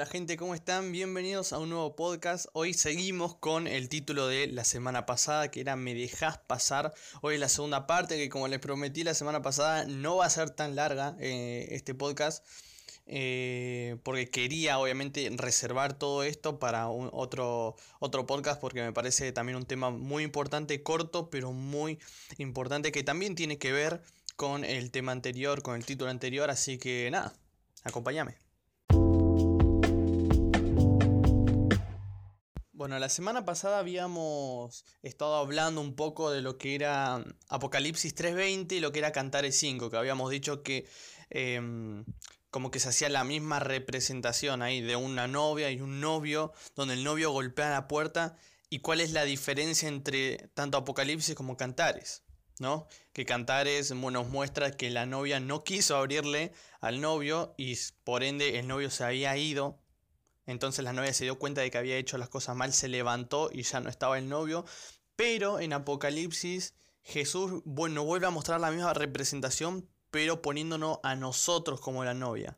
Hola gente, ¿cómo están? Bienvenidos a un nuevo podcast. Hoy seguimos con el título de la semana pasada, que era Me dejas pasar. Hoy es la segunda parte, que como les prometí la semana pasada, no va a ser tan larga eh, este podcast. Eh, porque quería obviamente reservar todo esto para otro, otro podcast porque me parece también un tema muy importante, corto, pero muy importante que también tiene que ver con el tema anterior, con el título anterior, así que nada, acompáñame. Bueno, la semana pasada habíamos estado hablando un poco de lo que era Apocalipsis 3.20 y lo que era Cantares 5, que habíamos dicho que em, como que se hacía la misma representación ahí de una novia y un novio, donde el novio golpea la puerta y cuál es la diferencia entre tanto Apocalipsis como Cantares. ¿no? Que Cantares nos muestra que la novia no quiso abrirle al novio y por ende el novio se había ido entonces la novia se dio cuenta de que había hecho las cosas mal, se levantó y ya no estaba el novio. Pero en Apocalipsis Jesús bueno, vuelve a mostrar la misma representación, pero poniéndonos a nosotros como la novia.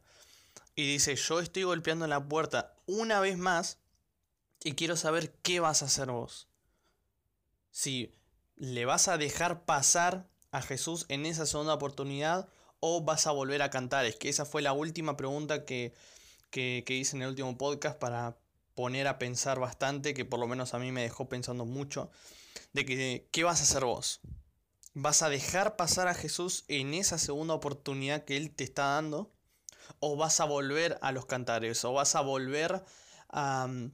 Y dice, yo estoy golpeando la puerta una vez más y quiero saber qué vas a hacer vos. Si le vas a dejar pasar a Jesús en esa segunda oportunidad o vas a volver a cantar. Es que esa fue la última pregunta que, que, hice en el último podcast para poner a pensar bastante, que por lo menos a mí me dejó pensando mucho, de que qué vas a hacer vos. ¿Vas a dejar pasar a Jesús en esa segunda oportunidad que Él te está dando? ¿O vas a volver a los cantares? ¿O vas a volver a mm,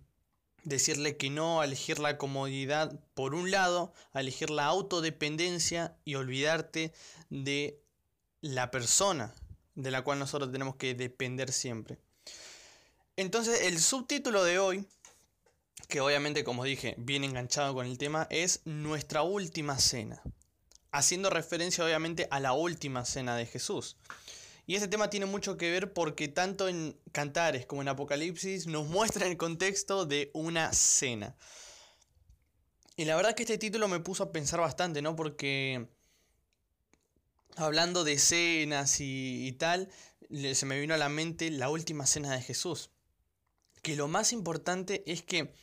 decirle que no, a elegir la comodidad por un lado, a elegir la autodependencia y olvidarte de la persona de la cual nosotros tenemos que depender siempre? Entonces el subtítulo de hoy, que obviamente como dije, viene enganchado con el tema, es Nuestra última cena. Haciendo referencia obviamente a la última cena de Jesús. Y este tema tiene mucho que ver porque tanto en Cantares como en Apocalipsis nos muestra el contexto de una cena. Y la verdad que este título me puso a pensar bastante, ¿no? Porque hablando de cenas y tal, se me vino a la mente la última cena de Jesús que lo más importante es que,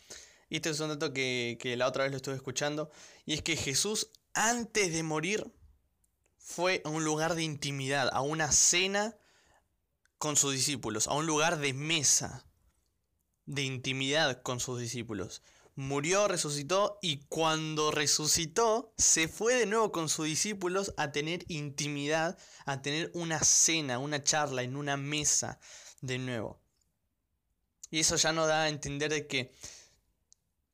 y este es un dato que, la otra vez lo estuve escuchando, y es que Jesús antes de morir fue a un lugar de intimidad, a una cena con sus discípulos, a un lugar de mesa, de intimidad con sus discípulos. Murió, resucitó y cuando resucitó se fue de nuevo con sus discípulos a tener intimidad, a tener una cena, una charla en una mesa de nuevo. Y eso ya nos da a entender de que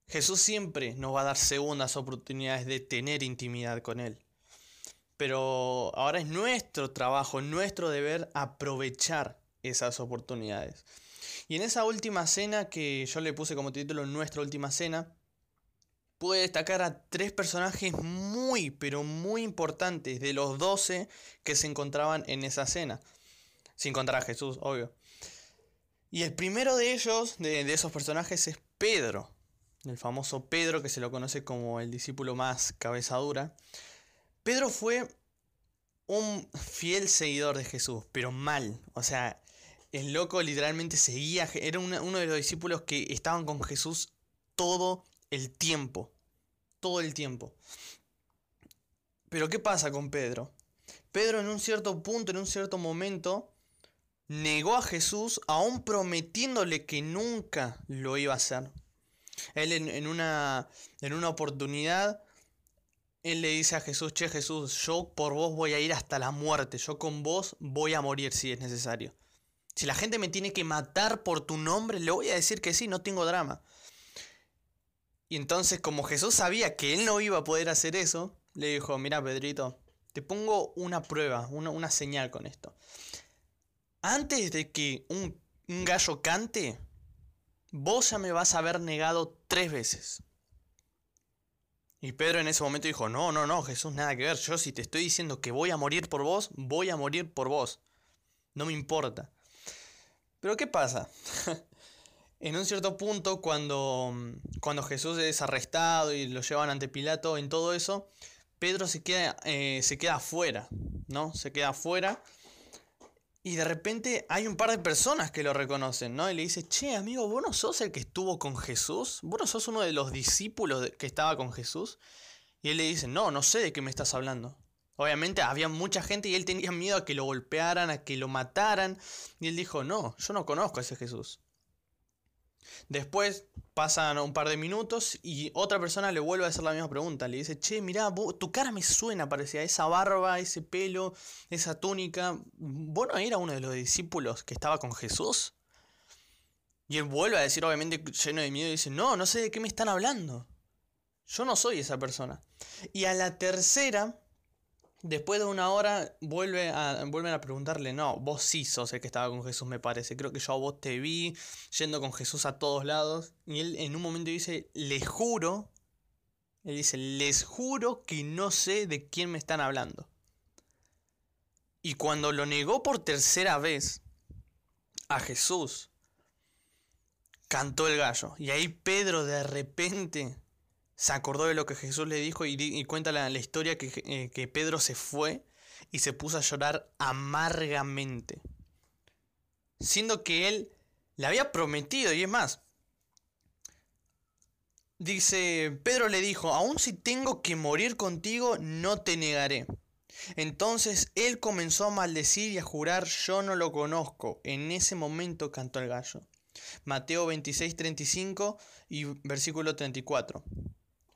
Jesús siempre nos va a dar segundas oportunidades de tener intimidad con Él. Pero ahora es nuestro trabajo, nuestro deber aprovechar esas oportunidades. Y en esa última cena que yo le puse como título Nuestra última cena, pude destacar a tres personajes muy, pero muy importantes de los doce que se encontraban en esa cena. Sin contar a Jesús, obvio. Y el primero de ellos, de, esos personajes, es Pedro. El famoso Pedro, que se lo conoce como el discípulo más cabezadura. Pedro fue un fiel seguidor de Jesús, pero mal. O sea, el loco literalmente seguía, era uno de los discípulos que estaban con Jesús todo el tiempo. Todo el tiempo. Pero ¿qué pasa con Pedro? Pedro en un cierto punto, en un cierto momento, negó a Jesús aún prometiéndole que nunca lo iba a hacer. Él en, una, en una oportunidad, él le dice a Jesús, che Jesús, yo por vos voy a ir hasta la muerte, yo con vos voy a morir si es necesario. Si la gente me tiene que matar por tu nombre, le voy a decir que sí, no tengo drama. Y entonces como Jesús sabía que él no iba a poder hacer eso, le dijo, mira Pedrito, te pongo una prueba, una, una señal con esto antes de que un, gallo cante, vos ya me vas a haber negado tres veces. Y Pedro en ese momento dijo, no, no, no, Jesús, nada que ver. Yo si te estoy diciendo que voy a morir por vos, voy a morir por vos. No me importa. Pero ¿qué pasa? en un cierto punto, cuando, cuando Jesús es arrestado y lo llevan ante Pilato, en todo eso, Pedro se queda, eh, se queda afuera, ¿no? Se queda afuera Y de repente hay un par de personas que lo reconocen, ¿no? Y le dice, che, amigo, ¿vos no sos el que estuvo con Jesús? ¿Vos no sos uno de los discípulos que estaba con Jesús? Y él le dice, no, no sé de qué me estás hablando. Obviamente había mucha gente y él tenía miedo a que lo golpearan, a que lo mataran. Y él dijo, no, yo no conozco a ese Jesús. Después pasan un par de minutos y otra persona le vuelve a hacer la misma pregunta. Le dice, che, mirá, tu cara me suena, parecía, esa barba, ese pelo, esa túnica. ¿Vos no era uno de los discípulos que estaba con Jesús? Y él vuelve a decir, obviamente lleno de miedo, y dice, no, no sé de qué me están hablando. Yo no soy esa persona. Y a la tercera Después de una hora vuelve vuelven a preguntarle, no, vos sí sos el que estaba con Jesús, me parece. Creo que yo a vos te vi yendo con Jesús a todos lados. Y él en un momento dice, les juro, él dice, les juro que no sé de quién me están hablando. Y cuando lo negó por tercera vez a Jesús, cantó el gallo. Y ahí Pedro de repente se acordó de lo que Jesús le dijo y, cuenta la, historia que, eh, que Pedro se fue y se puso a llorar amargamente. Siendo que él le había prometido, y es más, dice, Pedro le dijo, aun si tengo que morir contigo, no te negaré. Entonces él comenzó a maldecir y a jurar, yo no lo conozco. En ese momento cantó el gallo. Mateo 26, 35 y versículo 34.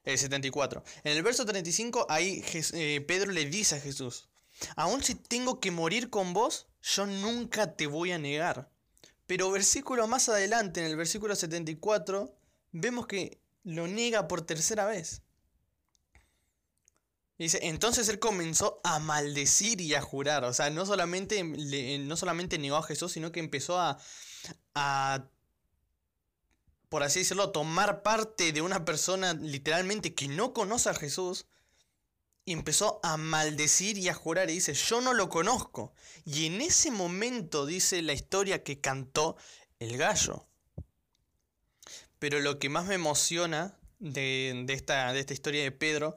74. En el verso 35, ahí eh, Pedro le dice a Jesús, aun si tengo que morir con vos, yo nunca te voy a negar. Pero versículo más adelante, en el versículo 74, vemos que lo niega por tercera vez. Dice, entonces él comenzó a maldecir y a jurar. O sea, no solamente, no solamente negó a Jesús, sino que empezó a por así decirlo, tomar parte de una persona literalmente que no conoce a Jesús y empezó a maldecir y a jurar y dice, yo no lo conozco. Y en ese momento dice la historia que cantó el gallo. Pero lo que más me emociona de, esta, de esta historia de Pedro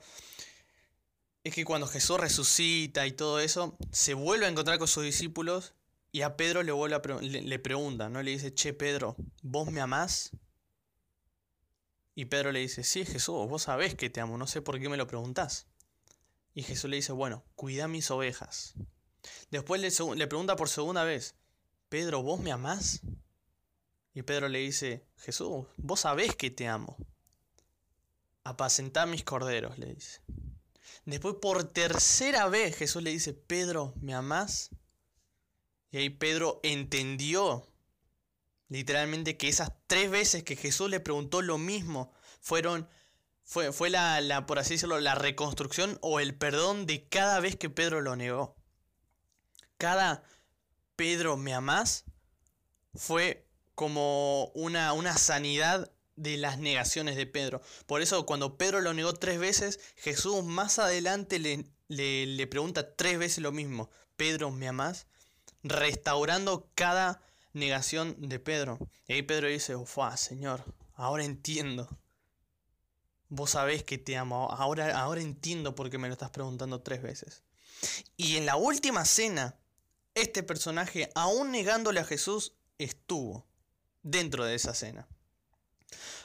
es que cuando Jesús resucita y todo eso, se vuelve a encontrar con sus discípulos y a Pedro le, vuelve le, le pregunta, ¿no? Le dice, che Pedro, ¿vos me amás? Y Pedro le dice, sí, Jesús, vos sabés que te amo, no sé por qué me lo preguntás. Y Jesús le dice, bueno, cuida mis ovejas. Después le, le pregunta por segunda vez, Pedro, ¿vos me amás? Y Pedro le dice, Jesús, vos sabés que te amo. Apacentá mis corderos, le dice. Después por tercera vez Jesús le dice, Pedro, ¿me amás? Y ahí Pedro entendió Literalmente que esas tres veces que Jesús le preguntó lo mismo fueron, fue, fue la, la, por así decirlo, la reconstrucción o el perdón de cada vez que Pedro lo negó. Cada Pedro, ¿me amás? fue como una, una sanidad de las negaciones de Pedro. Por eso cuando Pedro lo negó tres veces, Jesús más adelante le, le, le pregunta tres veces lo mismo. Pedro, ¿me amás? Restaurando cada negación de Pedro. Y ahí Pedro dice, Ufua, Señor, ahora entiendo. Vos sabés que te amo, ahora, ahora entiendo por qué me lo estás preguntando tres veces. Y en la última cena, este personaje, aún negándole a Jesús, estuvo dentro de esa cena.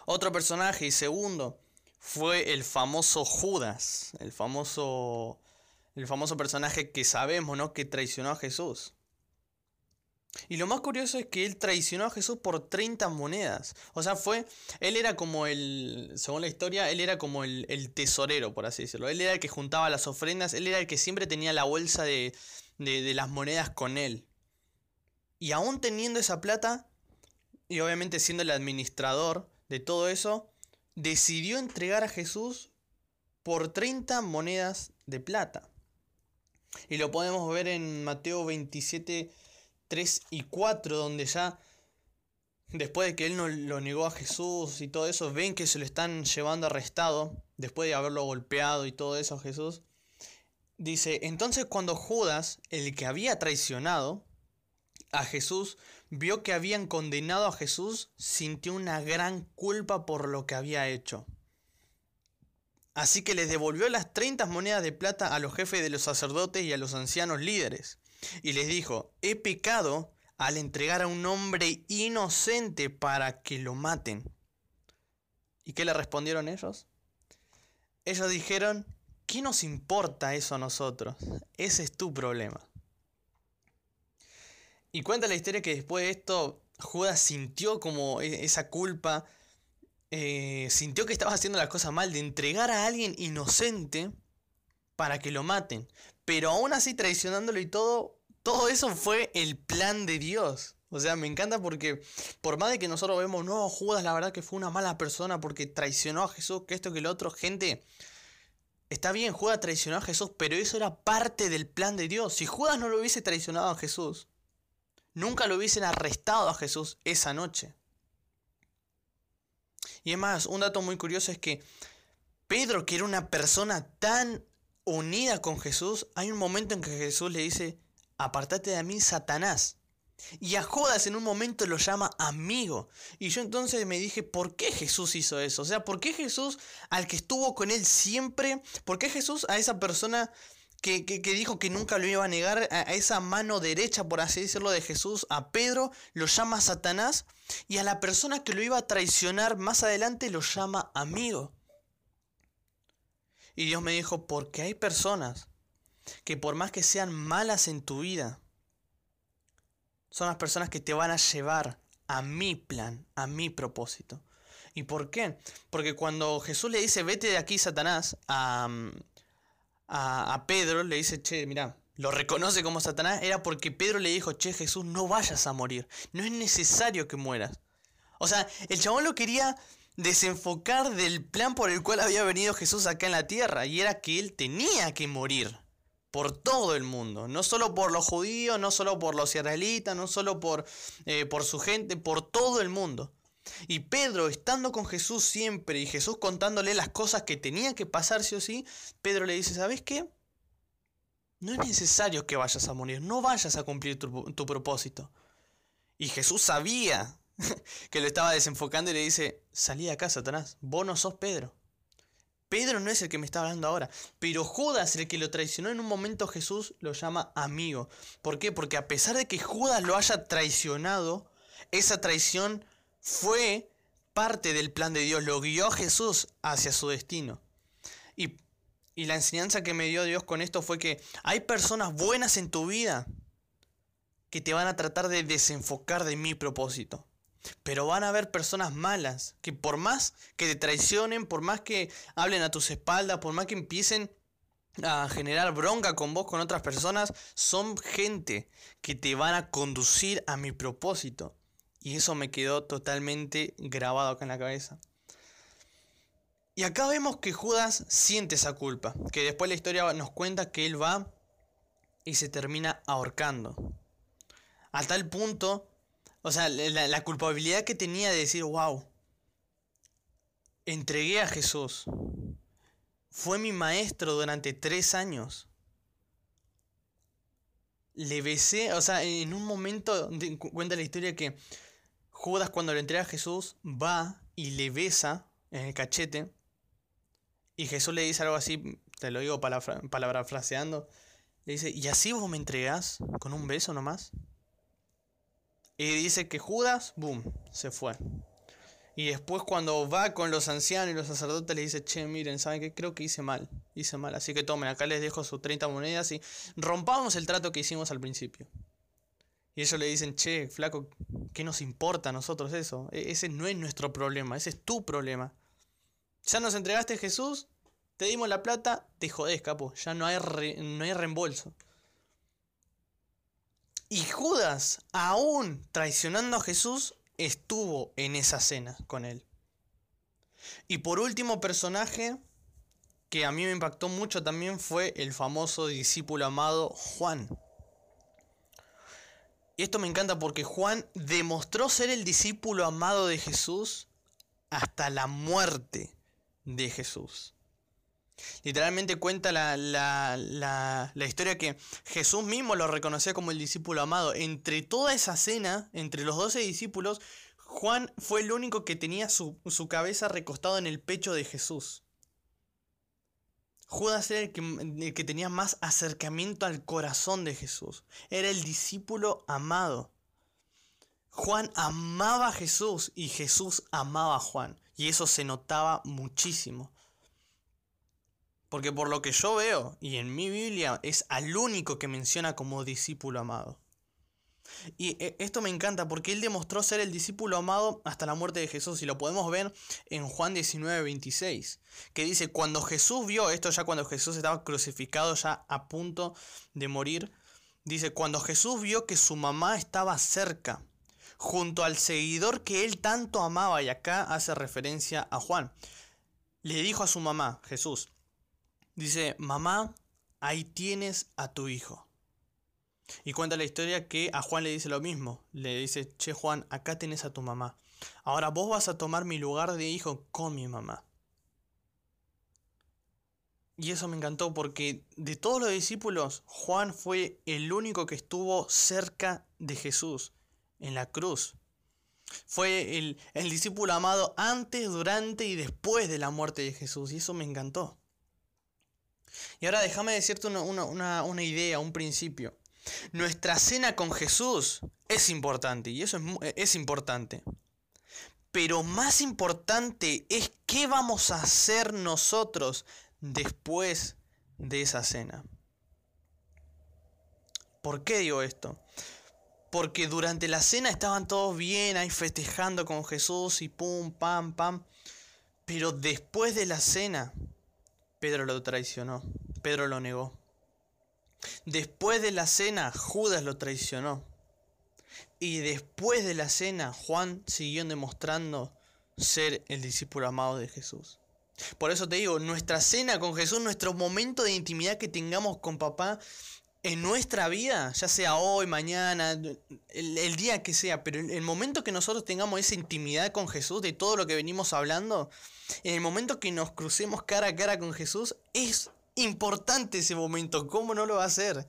Otro personaje y segundo fue el famoso Judas, el famoso, el famoso personaje que sabemos, ¿no? Que traicionó a Jesús. Y lo más curioso es que él traicionó a Jesús por 30 monedas. O sea, fue. Él era como el. Según la historia, él era como el, tesorero, por así decirlo. Él era el que juntaba las ofrendas. Él era el que siempre tenía la bolsa de, de, las monedas con él. Y aún teniendo esa plata, y obviamente siendo el administrador de todo eso, decidió entregar a Jesús por 30 monedas de plata. Y lo podemos ver en Mateo 27 3 y 4, donde ya después de que él no lo negó a Jesús y todo eso, ven que se lo están llevando arrestado, después de haberlo golpeado y todo eso a Jesús. Dice, entonces cuando Judas, el que había traicionado a Jesús, vio que habían condenado a Jesús, sintió una gran culpa por lo que había hecho. Así que les devolvió las 30 monedas de plata a los jefes de los sacerdotes y a los ancianos líderes y les dijo, he pecado al entregar a un hombre inocente para que lo maten. ¿Y qué le respondieron ellos? Ellos dijeron, ¿qué nos importa eso a nosotros? Ese es tu problema. Y cuenta la historia que después de esto Judas sintió como e-, esa culpa, eh, sintió que estaba haciendo las cosas mal de entregar a alguien inocente para que lo maten. Pero aún así traicionándolo y todo, todo eso fue el plan de Dios. O sea, me encanta porque por más de que nosotros vemos, no, Judas la verdad que fue una mala persona porque traicionó a Jesús, que esto, que lo otro, gente, está bien, Judas traicionó a Jesús, pero eso era parte del plan de Dios. Si Judas no lo hubiese traicionado a Jesús, nunca lo hubiesen arrestado a Jesús esa noche. Y es más, un dato muy curioso es que Pedro, que era una persona tan unida con Jesús, hay un momento en que Jesús le dice, apartate de mí, Satanás. Y a Judas en un momento lo llama amigo. Y yo entonces me dije, ¿por qué Jesús hizo eso? O sea, ¿por qué Jesús al que estuvo con él siempre? ¿Por qué Jesús a esa persona que, dijo que nunca lo iba a negar, a, esa mano derecha, por así decirlo, de Jesús, a Pedro, lo llama Satanás? Y a la persona que lo iba a traicionar más adelante lo llama amigo. Y Dios me dijo, porque hay personas que por más que sean malas en tu vida, son las personas que te van a llevar a mi plan, a mi propósito. ¿Y por qué? Porque cuando Jesús le dice, vete de aquí, Satanás, a, a, Pedro, le dice, che, mira, lo reconoce como Satanás, era porque Pedro le dijo, che, Jesús, no vayas a morir, no es necesario que mueras. O sea, el chabón lo quería desenfocar del plan por el cual había venido Jesús acá en la tierra, y era que él tenía que morir por todo el mundo, no solo por los judíos, no solo por los israelitas, no solo por, eh, por su gente, por todo el mundo. Y Pedro, estando con Jesús siempre y Jesús contándole las cosas que tenían que pasar sí o sí, Pedro le dice, ¿sabes qué? No es necesario que vayas a morir, no vayas a cumplir tu, tu propósito. Y Jesús sabía que lo estaba desenfocando y le dice, salí de acá, Satanás, vos no sos Pedro. Pedro no es el que me está hablando ahora, pero Judas, el que lo traicionó en un momento, Jesús lo llama amigo. ¿Por qué? Porque a pesar de que Judas lo haya traicionado, esa traición fue parte del plan de Dios, lo guió Jesús hacia su destino. Y, y la enseñanza que me dio Dios con esto fue que hay personas buenas en tu vida que te van a tratar de desenfocar de mi propósito. Pero van a haber personas malas que por más que te traicionen, por más que hablen a tus espaldas, por más que empiecen a generar bronca con vos, con otras personas, son gente que te van a conducir a mi propósito. Y eso me quedó totalmente grabado acá en la cabeza. Y acá vemos que Judas siente esa culpa, que después la historia nos cuenta que él va y se termina ahorcando. A tal punto o sea, la, culpabilidad que tenía de decir, wow, entregué a Jesús. Fue mi maestro durante tres años. Le besé, o sea, en un momento, cuenta la historia que Judas cuando le entrega a Jesús va y le besa en el cachete. Y Jesús le dice algo así, te lo digo palabra, fraseando. Le dice, ¿y así vos me entregás con un beso nomás? Y dice que Judas, boom, se fue. Y después cuando va con los ancianos y los sacerdotes le dice, che, miren, ¿saben qué? Creo que hice mal, hice mal. Así que tomen, acá les dejo sus 30 monedas y rompamos el trato que hicimos al principio. Y ellos le dicen, che, flaco, ¿qué nos importa a nosotros eso? E, ese no es nuestro problema, ese es tu problema. Ya nos entregaste Jesús, te dimos la plata, te jodés, capo. Ya no hay, no hay reembolso. Y Judas, aún traicionando a Jesús, estuvo en esa cena con él. Y por último personaje que a mí me impactó mucho también fue el famoso discípulo amado Juan. Y esto me encanta porque Juan demostró ser el discípulo amado de Jesús hasta la muerte de Jesús. Literalmente cuenta la, historia que Jesús mismo lo reconocía como el discípulo amado. Entre toda esa cena, entre los doce discípulos, Juan fue el único que tenía su, su cabeza recostado en el pecho de Jesús. Judas era el que, el que tenía más acercamiento al corazón de Jesús. Era el discípulo amado. Juan amaba a Jesús y Jesús amaba a Juan. Y eso se notaba muchísimo. Porque por lo que yo veo, y en mi Biblia, es al único que menciona como discípulo amado. Y eh, esto me encanta porque él demostró ser el discípulo amado hasta la muerte de Jesús. Y lo podemos ver en Juan 19, 26. Que dice, cuando Jesús vio esto, ya cuando Jesús estaba crucificado, ya a punto de morir. Dice, cuando Jesús vio que su mamá estaba cerca, junto al seguidor que él tanto amaba, y acá hace referencia a Juan, le dijo a su mamá, Jesús, dice, mamá, ahí tienes a tu hijo. Y cuenta la historia que a Juan le dice lo mismo. Le dice, che Juan, acá tenés a tu mamá. Ahora vos vas a tomar mi lugar de hijo con mi mamá. Y eso me encantó porque de todos los discípulos, Juan fue el único que estuvo cerca de Jesús en la cruz. Fue el, discípulo amado antes, durante y después de la muerte de Jesús. Y eso me encantó. Y ahora déjame decirte una, una idea, un principio. Nuestra cena con Jesús es importante y eso es, es importante. Pero más importante es qué vamos a hacer nosotros después de esa cena. ¿Por qué digo esto? Porque durante la cena estaban todos bien ahí festejando con Jesús y pum, pam, pam. Pero después de la cena, Pedro lo traicionó, Pedro lo negó. Después de la cena, Judas lo traicionó. Y después de la cena, Juan siguió demostrando ser el discípulo amado de Jesús. Por eso te digo, nuestra cena con Jesús, nuestro momento de intimidad que tengamos con papá en nuestra vida, ya sea hoy, mañana, el, día que sea, pero el momento que nosotros tengamos esa intimidad con Jesús, de todo lo que venimos hablando, en el momento que nos crucemos cara a cara con Jesús, es importante ese momento, ¿cómo no lo va a hacer?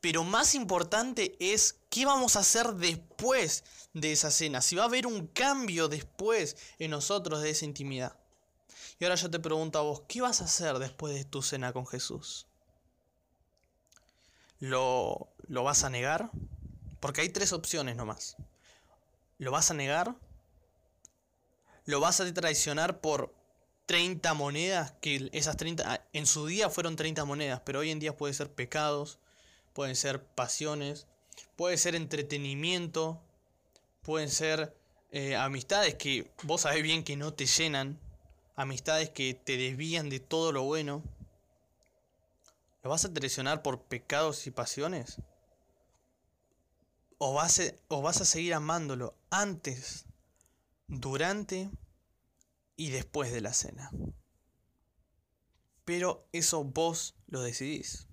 Pero más importante es qué vamos a hacer después de esa cena, si va a haber un cambio después en nosotros de esa intimidad. Y ahora yo te pregunto a vos, ¿qué vas a hacer después de tu cena con Jesús? ¿Lo, lo vas a negar? Porque hay tres opciones nomás. ¿Lo vas a negar? ¿Lo vas a traicionar por 30 monedas, que esas 30, ah, en su día fueron 30 monedas, pero hoy en día puede ser pecados, pueden ser pasiones, puede ser entretenimiento, pueden ser eh, amistades que vos sabés bien que no te llenan, amistades que te desvían de todo lo bueno. ¿Lo vas a traicionar por pecados y pasiones? ¿O vas a, o vas a seguir amándolo antes, durante y después de la cena. Pero eso vos lo decidís.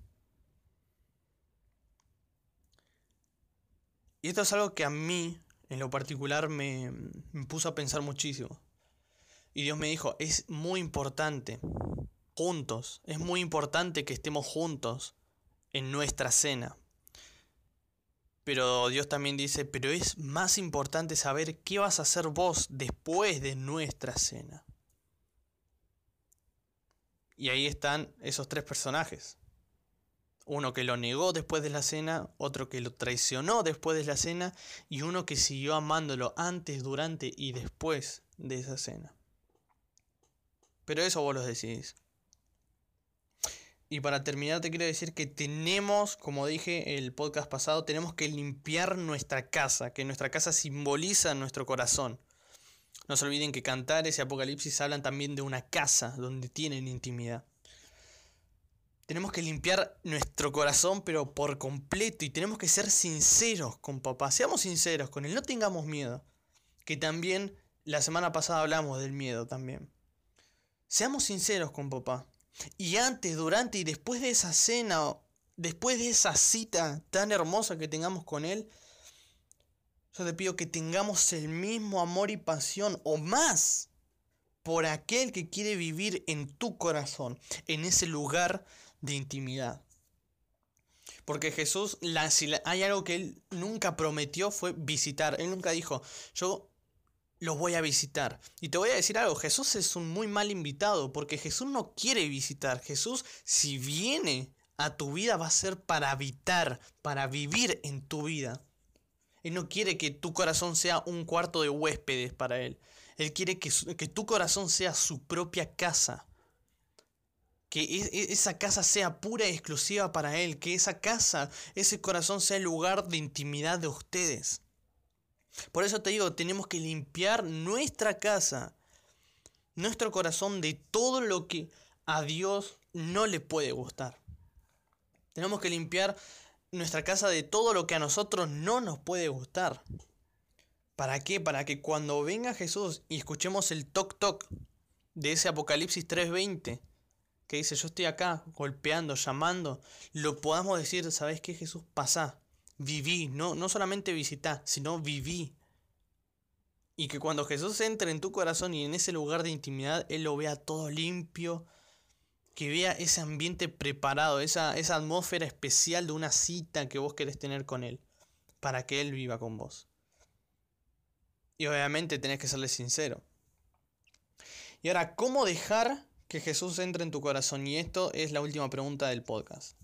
Y esto es algo que a mí, en lo particular, me, me puso a pensar muchísimo. Y Dios me dijo, es muy importante, juntos, es muy importante que estemos juntos en nuestra cena. Pero Dios también dice, pero es más importante saber qué vas a hacer vos después de nuestra cena. Y ahí están esos tres personajes. Uno que lo negó después de la cena, otro que lo traicionó después de la cena y uno que siguió amándolo antes, durante y después de esa cena. Pero eso vos lo decidís. Y para terminar te quiero decir que tenemos, como dije el podcast pasado, tenemos que limpiar nuestra casa, que nuestra casa simboliza nuestro corazón. No se olviden que Cantares y Apocalipsis hablan también de una casa donde tienen intimidad. Tenemos que limpiar nuestro corazón, pero por completo, y tenemos que ser sinceros con papá. Seamos sinceros con él, no tengamos miedo. Que también la semana pasada hablamos del miedo también. Seamos sinceros con papá. Y antes, durante y después de esa cena, después de esa cita tan hermosa que tengamos con Él, yo te pido que tengamos el mismo amor y pasión o más por aquel que quiere vivir en tu corazón, en ese lugar de intimidad. Porque Jesús, si hay algo que Él nunca prometió fue visitar. Él nunca dijo, yo los voy a visitar. Y te voy a decir algo, Jesús es un muy mal invitado porque Jesús no quiere visitar. Jesús si viene a tu vida va a ser para habitar, para vivir en tu vida. Él no quiere que tu corazón sea un cuarto de huéspedes para Él. Él quiere que, que tu corazón sea su propia casa. Que e, esa casa sea pura y exclusiva para Él. Que esa casa, ese corazón sea el lugar de intimidad de ustedes. Por eso te digo, tenemos que limpiar nuestra casa, nuestro corazón de todo lo que a Dios no le puede gustar. Tenemos que limpiar nuestra casa de todo lo que a nosotros no nos puede gustar. ¿Para qué? Para que cuando venga Jesús y escuchemos el toc toc de ese Apocalipsis 3:20, que dice yo estoy acá golpeando, llamando, lo podamos decir, ¿sabes qué Jesús? Pasa, viví, no, no solamente visitá, sino viví. Y que cuando Jesús entre en tu corazón y en ese lugar de intimidad, Él lo vea todo limpio, que vea ese ambiente preparado, esa, esa atmósfera especial de una cita que vos querés tener con Él, para que Él viva con vos. Y obviamente tenés que serle sincero. Y ahora, ¿cómo dejar que Jesús entre en tu corazón? Y esto es la última pregunta del podcast.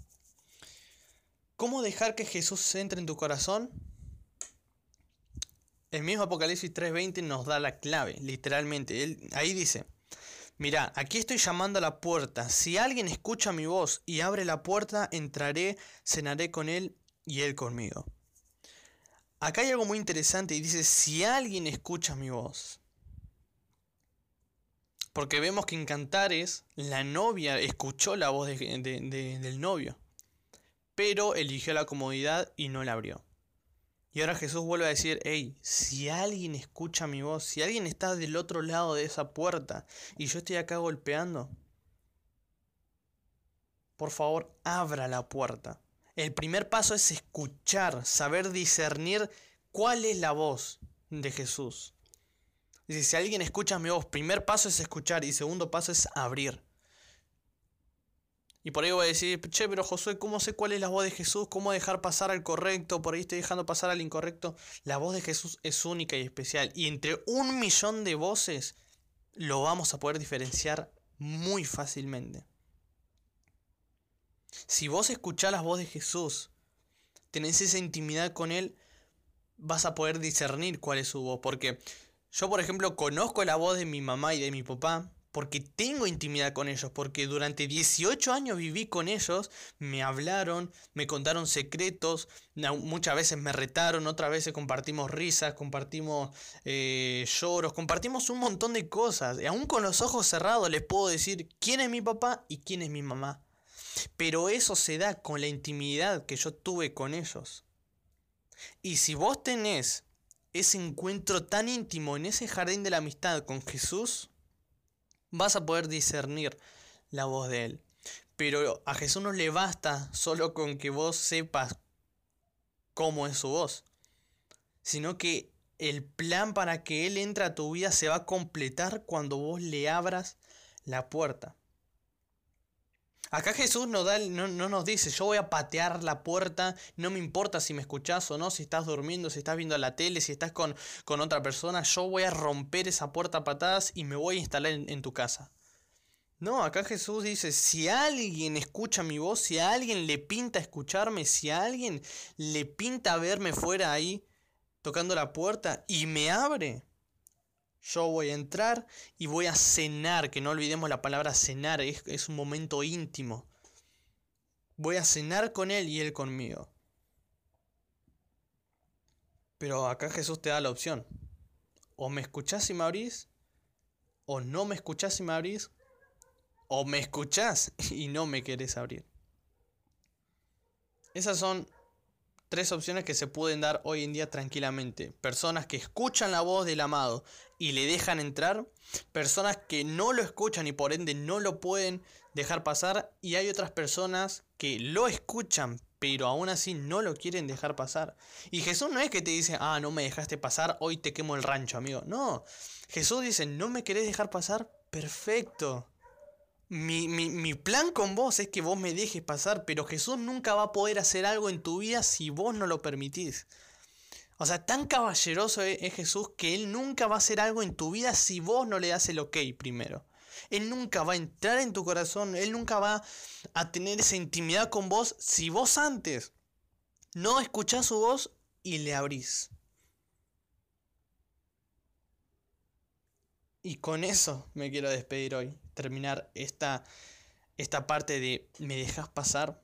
¿Cómo dejar que Jesús entre en tu corazón? El mismo Apocalipsis 3:20 nos da la clave, literalmente. Él, ahí dice, mira, aquí estoy llamando a la puerta. Si alguien escucha mi voz y abre la puerta, entraré, cenaré con él y él conmigo. Acá hay algo muy interesante y dice, si alguien escucha mi voz. Porque vemos que en Cantares la novia escuchó la voz del novio pero eligió la comodidad y no la abrió. Y ahora Jesús vuelve a decir, hey, si alguien escucha mi voz, si alguien está del otro lado de esa puerta y yo estoy acá golpeando, por favor, abra la puerta. El primer paso es escuchar, saber discernir cuál es la voz de Jesús. Dice, si alguien escucha mi voz, primer paso es escuchar y segundo paso es abrir. Y por ahí voy a decir, che, pero Josué, ¿cómo sé cuál es la voz de Jesús? ¿Cómo dejar pasar al correcto? Por ahí estoy dejando pasar al incorrecto. La voz de Jesús es única y especial. Y entre un millón de voces lo vamos a poder diferenciar muy fácilmente. Si vos escuchás la voz de Jesús, tenés esa intimidad con Él, vas a poder discernir cuál es su voz. Porque yo, por ejemplo, conozco la voz de mi mamá y de mi papá, porque tengo intimidad con ellos, porque durante 18 años viví con ellos, me hablaron, me contaron secretos, muchas veces me retaron, otras veces compartimos risas, compartimos eh, lloros, compartimos un montón de cosas. Y aún con los ojos cerrados les puedo decir quién es mi papá y quién es mi mamá. Pero eso se da con la intimidad que yo tuve con ellos. Y si vos tenés ese encuentro tan íntimo en ese jardín de la amistad con Jesús, vas a poder discernir la voz de Él. Pero a Jesús no le basta solo con que vos sepas cómo es su voz, sino que el plan para que Él entre a tu vida se va a completar cuando vos le abras la puerta. Acá Jesús no, da, no, no, nos dice, yo voy a patear la puerta, no me importa si me escuchás o no, si estás durmiendo, si estás viendo la tele, si estás con, con otra persona, yo voy a romper esa puerta a patadas y me voy a instalar en, en tu casa. No, acá Jesús dice, si alguien escucha mi voz, si a alguien le pinta escucharme, si a alguien le pinta verme fuera ahí tocando la puerta y me abre, yo voy a entrar y voy a cenar, que no olvidemos la palabra cenar, es, un momento íntimo. Voy a cenar con Él y Él conmigo. Pero acá Jesús te da la opción. O me escuchás y me abrís, o no me escuchás y me abrís, o me escuchás y no me querés abrir. Esas son tres opciones que se pueden dar hoy en día tranquilamente. Personas que escuchan la voz del amado y le dejan entrar. Personas que no lo escuchan y por ende no lo pueden dejar pasar. Y hay otras personas que lo escuchan pero aún así no lo quieren dejar pasar. Y Jesús no es que te dice, ah, no me dejaste pasar, hoy te quemo el rancho, amigo. No, Jesús dice, no me querés dejar pasar, perfecto. Mi, plan con vos es que vos me dejes pasar, pero Jesús nunca va a poder hacer algo en tu vida si vos no lo permitís. O sea, tan caballeroso es, es Jesús que Él nunca va a hacer algo en tu vida si vos no le das el ok primero. Él nunca va a entrar en tu corazón, Él nunca va a tener esa intimidad con vos si vos antes no escuchás su voz y le abrís. Y con eso me quiero despedir hoy, terminar esta, esta parte de me dejas pasar.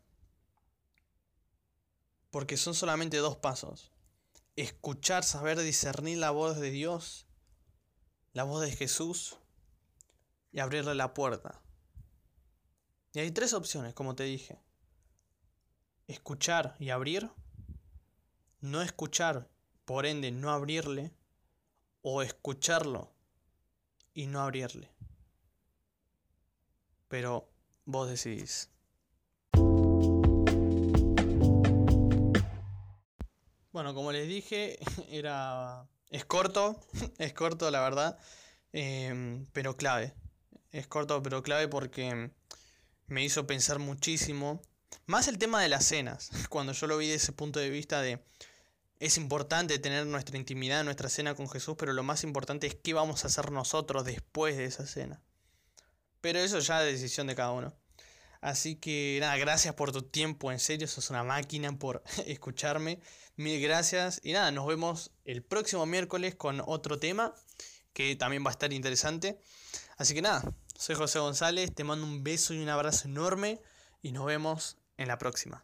Porque son solamente dos pasos. Escuchar, saber discernir la voz de Dios, la voz de Jesús y abrirle la puerta. Y hay tres opciones, como te dije. Escuchar y abrir. No escuchar, por ende no abrirle. O escucharlo y no abrirle. Pero vos decidís. Bueno, como les dije, era. Es corto, es corto la verdad, em, pero clave. Es corto pero clave porque me hizo pensar muchísimo. Más el tema de las cenas, cuando yo lo vi desde ese punto de vista de es importante tener nuestra intimidad, nuestra cena con Jesús, pero lo más importante es qué vamos a hacer nosotros después de esa cena. Pero eso ya es decisión de cada uno. Así que nada, gracias por tu tiempo, en serio, sos una máquina por escucharme. Mil gracias. Y nada, nos vemos el próximo miércoles con otro tema que también va a estar interesante. Así que nada, soy José González, te mando un beso y un abrazo enorme y nos vemos en la próxima.